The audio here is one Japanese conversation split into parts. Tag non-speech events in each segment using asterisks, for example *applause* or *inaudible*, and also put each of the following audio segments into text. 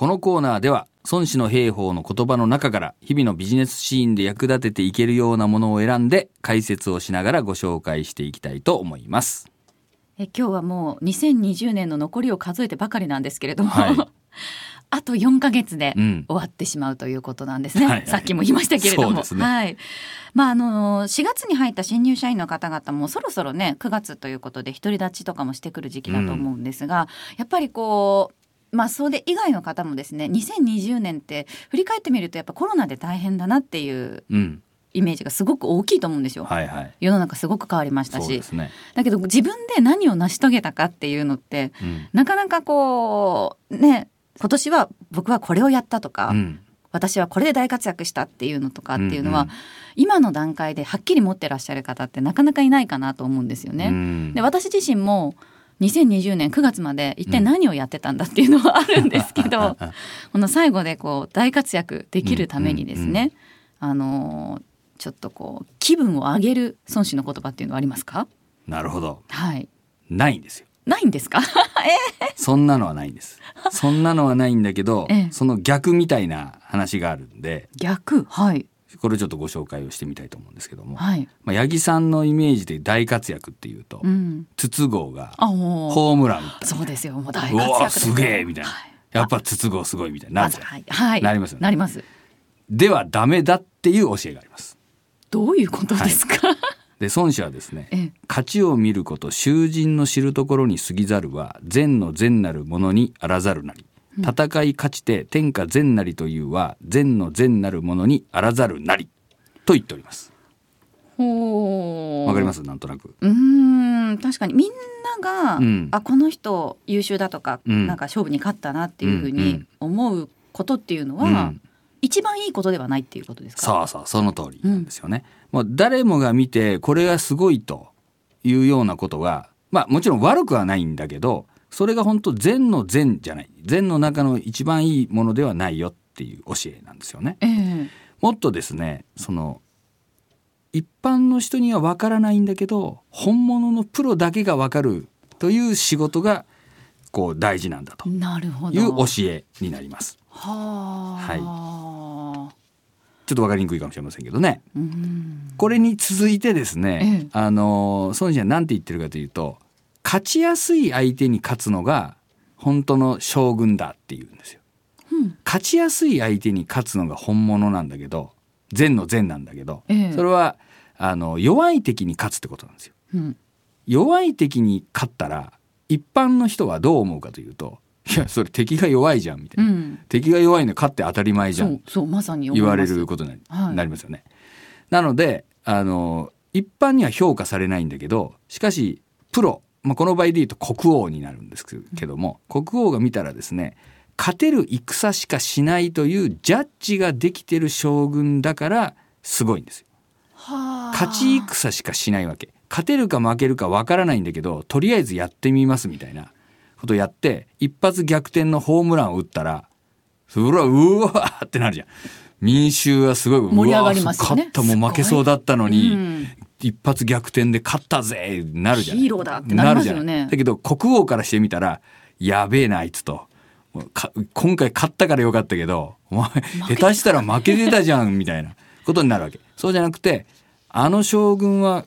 このコーナーでは孫子の兵法の言葉の中から日々のビジネスシーンで役立てていけるようなものを選んで解説をしながらご紹介していきたいと思います。え今日はもう2020年の残りを数えてばかりなんですけれども、はい。*laughs* あと4ヶ月でうん。終わってしまうということなんですね、はい。はい。さっきも言いましたけれども。ね。はい。まああの4月に入った新入社員の方々もそろそろね9月ということで独り立ちとかもしてくる時期だと思うんですが、やっぱりこうまあそれ以外の方もですね2020年って振り返ってみるとやっぱコロナで大変だなっていううん。イメージがすごく大きいと思うんですよ。はいはい。世の中すごく変わりましたしね。だけど自分で何を成し遂げたかっていうのってうん。なかなかこうね今年は僕はこれをやったとか、うん。私はこれで大活躍したっていうのとかっていうのは、うんうん今の段階ではっきり持ってらっしゃる方ってなかなかいないかなと思うんですよね。うんで私自身も2020年9月まで一体何をやってたんだっていうのはあるんですけど、*laughs* この最後でこう大活躍できるためにですね、あのちょっとこう気分を上げる孫子の言葉っていうのはありますか？なるほど。はい。ないんですよ。ないんですか？*laughs* そんなのはないんです。そんなのはないんだけど、*laughs* ええ。その逆みたいな話があるんで、逆？はいこれちょっとご紹介をしてみたいと思うんですけども、はい。まあ、八木さんのイメージで大活躍っていうと、うん。筒香がホームラン。そうですよ。もう大う活躍すげえみたいな、はい。やっぱ筒香すごいみたいになるじゃん、はい、はい、なりますよね。なります。ではダメだっていう教えがあります。どういうことですか、で孫子はですねええ。勝ちを見ること囚人の知るところに過ぎざるは善の善なるものにあらざるなり戦い勝ちて天下善なりというは善の善なるものにあらざるなりと言っております。ほわかります？すなんとなく。うーん。確かに。みんなが、うん。あこの人優秀だとか、うん。なんか勝負に勝ったなっていうふうにん思うことっていうのは、うん。一番いいことではないっていうことですか？そうそうその通りなんですよね、もう誰もが見てこれがすごいというようなことがまあもちろん悪くはないんだけどそれが本当善の善じゃない。善の中の一番いいものではないよっていう教えなんですよね。ええ。もっとですねその一般の人にはわからないんだけど本物のプロだけがわかるという仕事がこう大事なんだと。いう教えになります。はあ、ちょっとわかりにくいかもしれませんけどね。うん。これに続いてですね、ええ。あの孫子は何て言ってるかというと勝ちやすい相手に勝つのが本当の将軍だっていうんですよ。うん。勝ちやすい相手に勝つのが本物なんだけど善の善なんだけど、ええ。それはあの弱い敵に勝つってことなんですよ。うん。弱い敵に勝ったら一般の人はどう思うかというといやそれ敵が弱いじゃんみたいな、うん。敵が弱いの勝って当たり前じゃそんうそうまさに言われることになり,、ますよね。なのであの一般には評価されないんだけどしかしプロ、まあ、この場合で言うと国王になるんですけども、国王が見たらですね勝てる戦しかしないというジャッジができてる将軍だからすごいんですよ。はあ。勝ち戦しかしないわけ。勝てるか負けるかわからないんだけどとりあえずやってみますみたいなことやって一発逆転のホームランを打ったらそれはうわーってなるじゃん。民衆はすごい盛り上がりますよね。うわ勝ったもう負けそうだったのに、うん一発逆転で勝ったぜなるじゃんヒーローだってなりますよね。なるじゃんだけど国王からしてみたらやべえなあいつと。今回勝ったからよかったけどお前下手したら負けてたじゃんみたいな *laughs* ことになるわけ。そうじゃなくてあの将軍は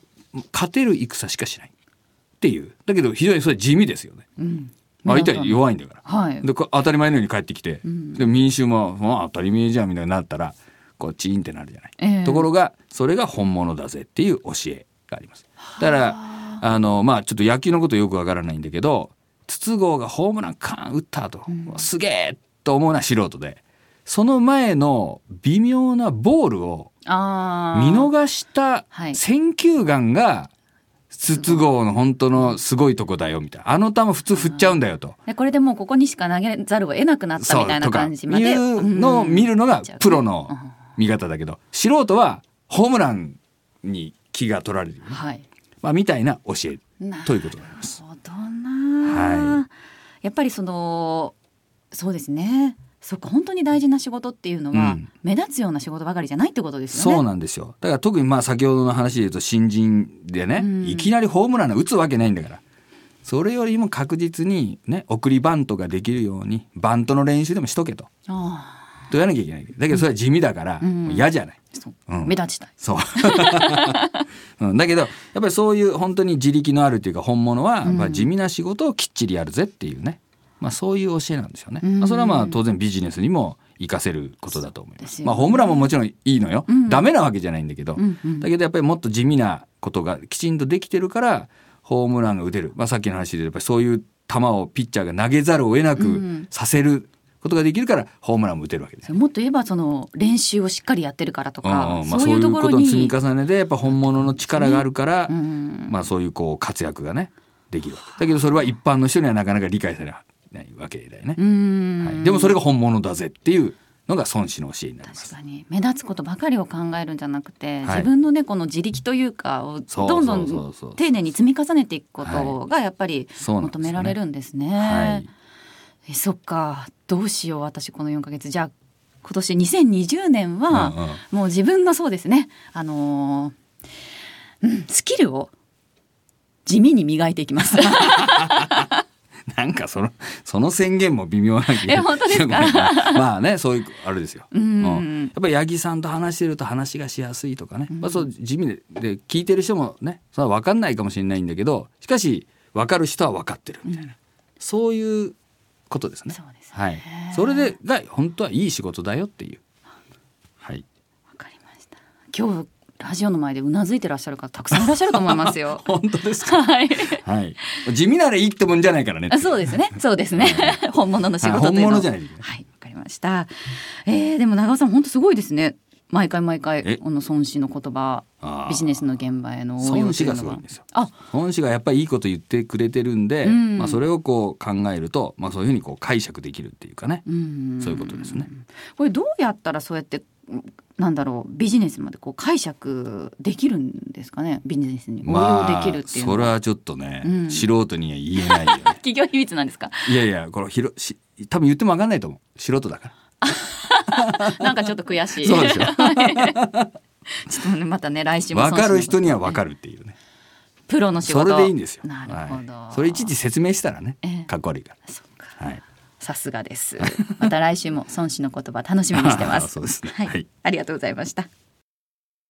勝てる戦しかしない。っていう。だけど非常にそれ地味ですよね。うん。相手は弱いんだから。はい。でこ当たり前のように帰ってきて、ん。で民衆も、まあ、当たり前じゃんみたいになったらこうチーンってなるじゃない、ええ。ところがそれが本物だぜっていう教えがあります。だからあ。のまあちょっと野球のことよくわからないんだけど筒香がホームランカーン打った後、すげえと思うのは素人で。その前の微妙なボールをあ見逃したはい。選球眼が筒香の本当のすごいとこだよみたいな。あの球普通振っちゃうんだよと。でこれでもうここにしか投げざるを得なくなったみたいな感じまで。いうのを見るのがプロのうん見方だけど素人はホームランに気が取られるはい。まあ、みたいな教え。なということになります。るほどな、はやっぱりそのそうですね。そっか本当に大事な仕事っていうのは、うん。目立つような仕事ばかりじゃないってことですよね。そうなんですよ。だから特にまあ先ほどの話で言うと新人でね、うん。いきなりホームラン打つわけないんだから。それよりも確実にね送りバントができるようにバントの練習でもしとけと。あと言わなきゃいけない。だけどそれは地味だから嫌じゃない。う。うん。目立ちたい。そう、*laughs* うん、だけどやっぱりそういう本当に自力のあるというか本物は、うん。まあ、地味な仕事をきっちりやるぜっていうね、まあ、そういう教えなんですよね、うん。まあ、それはまあ当然ビジネスにも活かせることだと思いま。す。すよね。まあ、ホームランももちろんいいのよ、うん。ダメなわけじゃないんだけど、うんうん。だけどやっぱりもっと地味なことがきちんとできてるからホームランが打てる、まあ、さっきの話でやっぱりそういう球をピッチャーが投げざるを得なくうん。させることができるからホームランも打てるわけです。よ。もっと言えばその練習をしっかりやってるからとか、うんうん。まあ、そういうところのに積み重ねでやっぱ本物の力があるから、うん。まあそういうこう活躍がねできる。だけどそれは一般の人にはなかなか理解されないわけだよね、うん。はい、でもそれが本物だぜっていうのが孫子の教えになります。確かに目立つことばかりを考えるんじゃなくて、はい。自分のねこの自力というかをどんどん丁寧に積み重ねていくことがやっぱり求められるんですね。はいえそっか。どうしよう私この4ヶ月。じゃあ今年2020年は、もう自分のそうですね。あのーうん、スキルを地味に磨いていきます。*laughs* *laughs* なんかそのその宣言も微妙な気がえ本当です *laughs* まあねそういうあれですよ、うん。やっぱり八木さんと話してると話がしやすいとかね、まあ、そう地味でで聞いてる人もねそれは分かんないかもしれないんだけどしかし分かる人は分かってるみたいな、そういうことですね。そうですねはい、それでが本当はいい仕事だよっていう。はい。わかりました今日ラジオの前でうなずいてらっしゃる方たくさんいらっしゃると思いますよ。*laughs* 本当ですか？はい。はい。地味ならいいってもんじゃないからね。あそうですね。そうですね。本物の仕事というのはい本物じゃないはい、わかりました。えー、でも長尾さん本当すごいですね。毎回毎え？回この孫子の言葉ビジネスの現場への応用孫子ががすごいんですよ。あ、孫子がやっぱりいいこと言ってくれてるんで、うんまあそれをこう考えると、まあそういうふうにこう解釈できるっていうかね。うんそういうことですね。これどうやったらそうやってうんなんだろうビジネスまでこう解釈できるんですかね？ビジネスに応用できるっていうのは、それはちょっとね、うん素人には言えないよね。*laughs* 企業秘密なんですか？いやいや、これひろし多分言っても分かんないと思う。素人だから。*laughs* *laughs* なんかちょっと悔しい。そうですよ。ちょっとねまたね来週も分かる人にはか分かるっていうね。プロの仕そ事れでいいんですよ。なるほど、はい。それいちいち説明したらねええ、かっこ悪いかそっか。ら。はい。さすがです。また来週も孫子の言葉楽しみにしてます。*laughs* そうですね。はい、はい。ありがとうございました